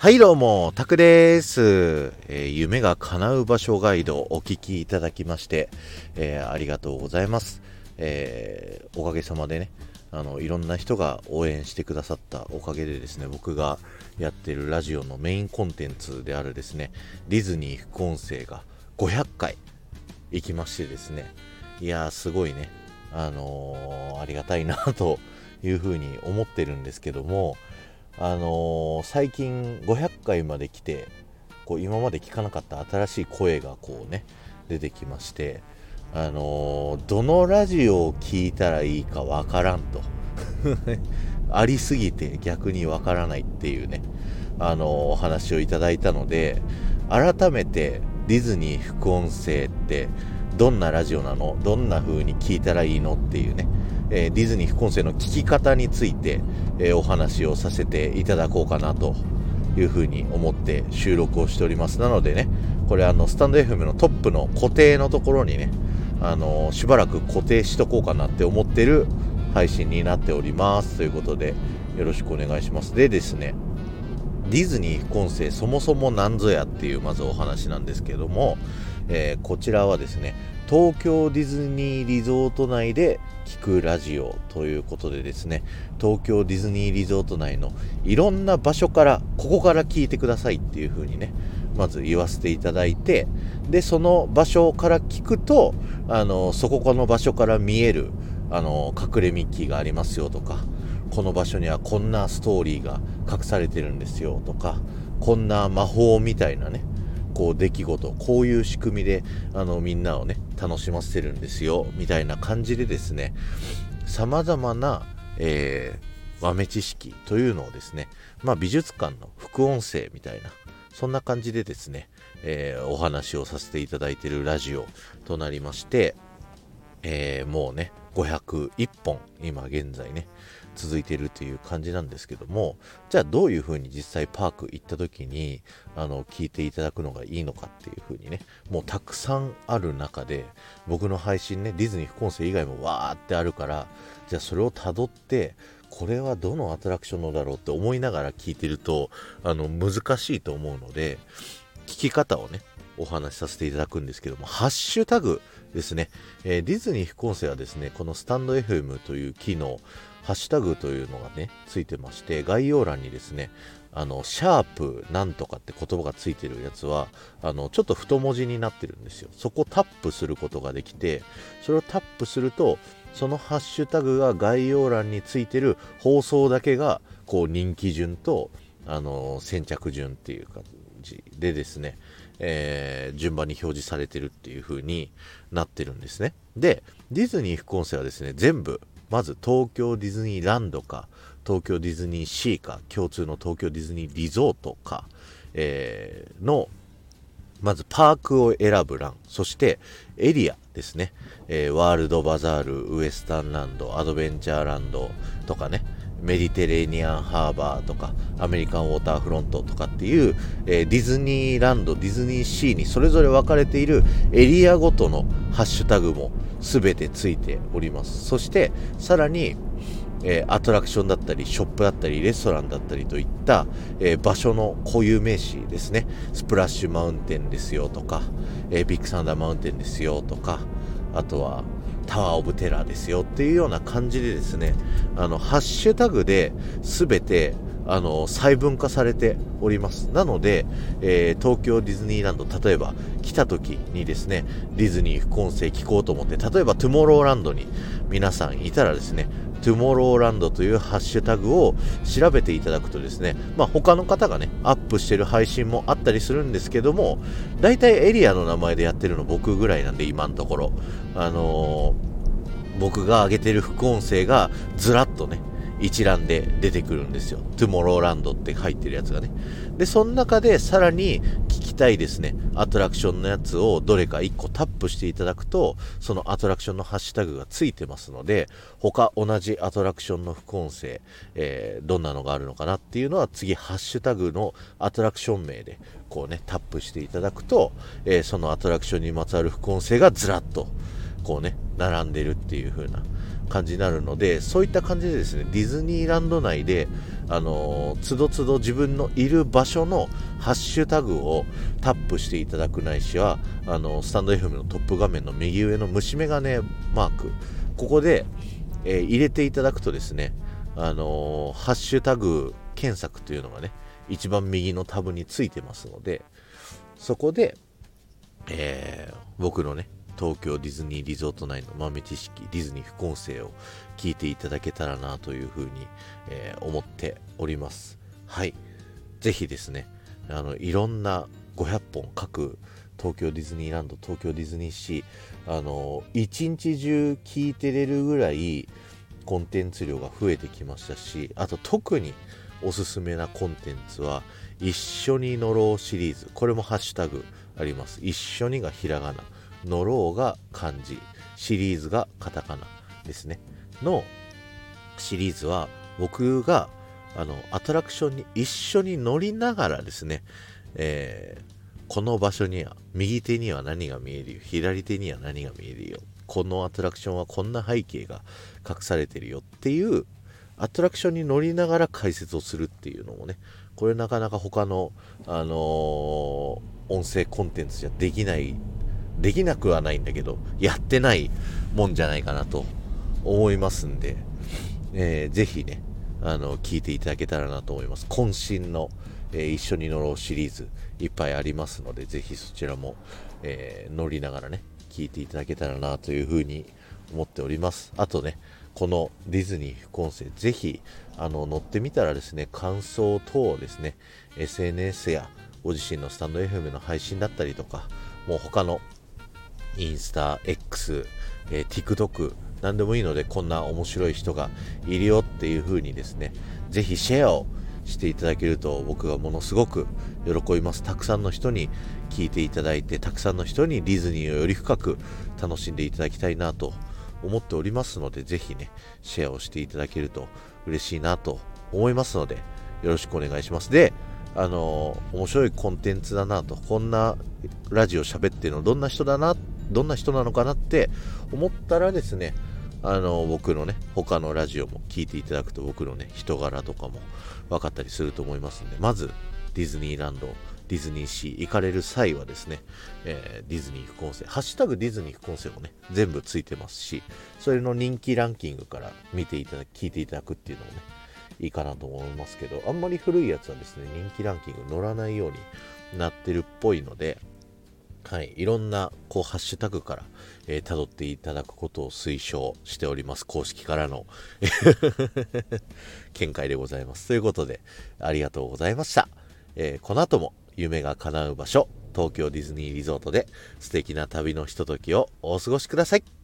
はいどうも、タクです、えー、夢が叶う場所ガイドお聞きいただきまして、えー、ありがとうございます。えー、おかげさまでね、あの、いろんな人が応援してくださったおかげでですね、僕がやってるラジオのメインコンテンツであるですね、ディズニー副音声が500回行きましてですね、いやーすごいね、あの、ありがたいなというふうに思ってるんですけども、あのー、最近500回まで来てこう今まで聞かなかった新しい声がこうね出てきましてあのー、どのラジオを聞いたらいいかわからんと。ありすぎて逆にわからないっていうねあのー、お話をいただいたので改めてディズニー副音声ってどんなラジオなの？どんな風に聞いたらいいの？っていうねえー、ディズニー副音声の聞き方について、え、お話をさせていただこうかなというふうに思って収録をしております。なのでね、これあの、スタンド FM のトップの固定のところにね、あの、しばらく固定しとこうかなって思ってる配信になっております。ということで、よろしくお願いします。でですね、ディズニー副音声そもそも何ぞやっていうまずお話なんですけども、えー、こちらはですね、東京ディズニーリゾート内で聞くラジオということでですね、東京ディズニーリゾート内のいろんな場所から、ここから聞いてくださいっていう風にね、まず言わせていただいて、で、その場所から聞くと、あの、そここの場所から見える、あの、隠れミッキーがありますよとか、この場所にはこんなストーリーが隠されてるんですよとか、こんな魔法みたいなね、こう出来事こういう仕組みであのみんなをね楽しませるんですよみたいな感じでですねさまざまな、えー、豆知識というのをですね、まあ、美術館の副音声みたいなそんな感じでですね、えー、お話をさせていただいているラジオとなりまして、えー、もうね501本今現在ね続いているという感じなんですけどもじゃあどういうふうに実際パーク行った時にあの聞いていただくのがいいのかっていうふうにねもうたくさんある中で僕の配信ねディズニー副音声以外もわーってあるからじゃあそれをたどってこれはどのアトラクションのだろうって思いながら聞いてるとあの難しいと思うので聞き方をねお話しさせていただくんですけども、ハッシュタグですね、えー、ディズニー副音声はですね、このスタンド FM という機能、ハッシュタグというのがね、ついてまして、概要欄にですね、あの、シャープなんとかって言葉がついてるやつは、あの、ちょっと太文字になってるんですよ。そこをタップすることができて、それをタップすると、そのハッシュタグが概要欄についてる放送だけが、こう、人気順と、あの、先着順っていう感じでですね、えー、順番に表示されてるっていう風になってるんですね。で、ディズニー副音声はですね、全部まず東京ディズニーランドか、東京ディズニーシーか、共通の東京ディズニーリゾートか、えー、の、まずパークを選ぶ欄、そしてエリアですね、えー、ワールドバザール、ウエスタンランド、アドベンチャーランドとかね、メディテレーニアンハーバーとか、アメリカンウォーターフロントとかっていう、えー、ディズニーランド、ディズニーシーにそれぞれ分かれているエリアごとのハッシュタグも全てついております。そして、さらに、えー、アトラクションだったり、ショップだったり、レストランだったりといった、えー、場所の固有名詞ですね。スプラッシュマウンテンですよとか、え、ビッグサンダーマウンテンですよとか、あとは、タワーオブテラーですよっていうような感じでですね、あの、ハッシュタグで全てあの細分化されておりますなので、えー、東京ディズニーランド例えば来た時にですねディズニー副音声聞こうと思って例えばトゥモローランドに皆さんいたらですねトゥモローランドというハッシュタグを調べていただくとですね、まあ、他の方がね、アップしてる配信もあったりするんですけども、大体エリアの名前でやってるの僕ぐらいなんで、今のところ。あのー、僕が上げてる副音声がずらっとね、一覧で出てくるんですよ。トゥモローランドって入ってるやつがね。で、その中でさらに聞きたいですね、アトラクションのやつをどれか1個タップしていただくと、そのアトラクションのハッシュタグがついてますので、他同じアトラクションの副音声、えー、どんなのがあるのかなっていうのは次ハッシュタグのアトラクション名でこうね、タップしていただくと、えー、そのアトラクションにまつわる副音声がずらっとこうね、並んでるっていう風な感じになるのでそういった感じでですねディズニーランド内であのつどつど自分のいる場所のハッシュタグをタップしていただくないしはあのスタンド FM のトップ画面の右上の虫眼鏡マークここで、えー、入れていただくとですねあのハッシュタグ検索というのがね一番右のタブについてますのでそこで、えー、僕のね東京ディズニーリゾート内の豆知識ディズニー副音声を聞いていただけたらなというふうに、えー、思っております。はい。ぜひですねあのいろんな500本各東京ディズニーランド東京ディズニーシーあの一日中聞いてれるぐらいコンテンツ量が増えてきましたしあと特におすすめなコンテンツは一緒に乗ろうシリーズ。これもハッシュタグあります。一緒にがひらがな。乗ろうが漢字。シリーズがカタカナですね。のシリーズは僕があのアトラクションに一緒に乗りながらですね、えー、この場所には右手には何が見えるよ。左手には何が見えるよ。このアトラクションはこんな背景が隠されてるよっていうアトラクションに乗りながら解説をするっていうのもねこれなかなか他の、あのー、音声コンテンツじゃできないできなくはないんだけど、やってないもんじゃないかなと思いますんで、えー、ぜひね、あの、聞いていただけたらなと思います。渾身の、えー、一緒に乗ろうシリーズいっぱいありますので、ぜひそちらも、えー、乗りながらね、聞いていただけたらなというふうに思っております。あとね、このディズニー副音声、ぜひ、あの、乗ってみたらですね、感想等をですね、SNS やご自身のスタンド FM の配信だったりとか、もう他のインスタ、X、えー、TikTok、何でもいいので、こんな面白い人がいるよっていう風にですね、ぜひシェアをしていただけると僕はものすごく喜びます。たくさんの人に聞いていただいて、たくさんの人にディズニーをより深く楽しんでいただきたいなと思っておりますので、ぜひね、シェアをしていただけると嬉しいなと思いますので、よろしくお願いします。で、あの面白いコンテンツだなと、こんなラジオ喋ってるのどんな人だなどんな人なのかなって思ったらですね、あの、僕のね、他のラジオも聞いていただくと僕のね、人柄とかも分かったりすると思いますんで、まず、ディズニーランド、ディズニーシー行かれる際はですね、えー、ディズニー副音声、ハッシュタグディズニー副音声もね、全部ついてますし、それの人気ランキングから見ていただき、聞いていただくっていうのもね、いいかなと思いますけど、あんまり古いやつはですね、人気ランキング乗らないようになってるっぽいので、はい、いろんなこうハッシュタグから、えー、辿っていただくことを推奨しております。公式からの 見解でございます。ということで、ありがとうございました。えー、この後も夢が叶う場所、東京ディズニーリゾートで素敵な旅のひとときをお過ごしください。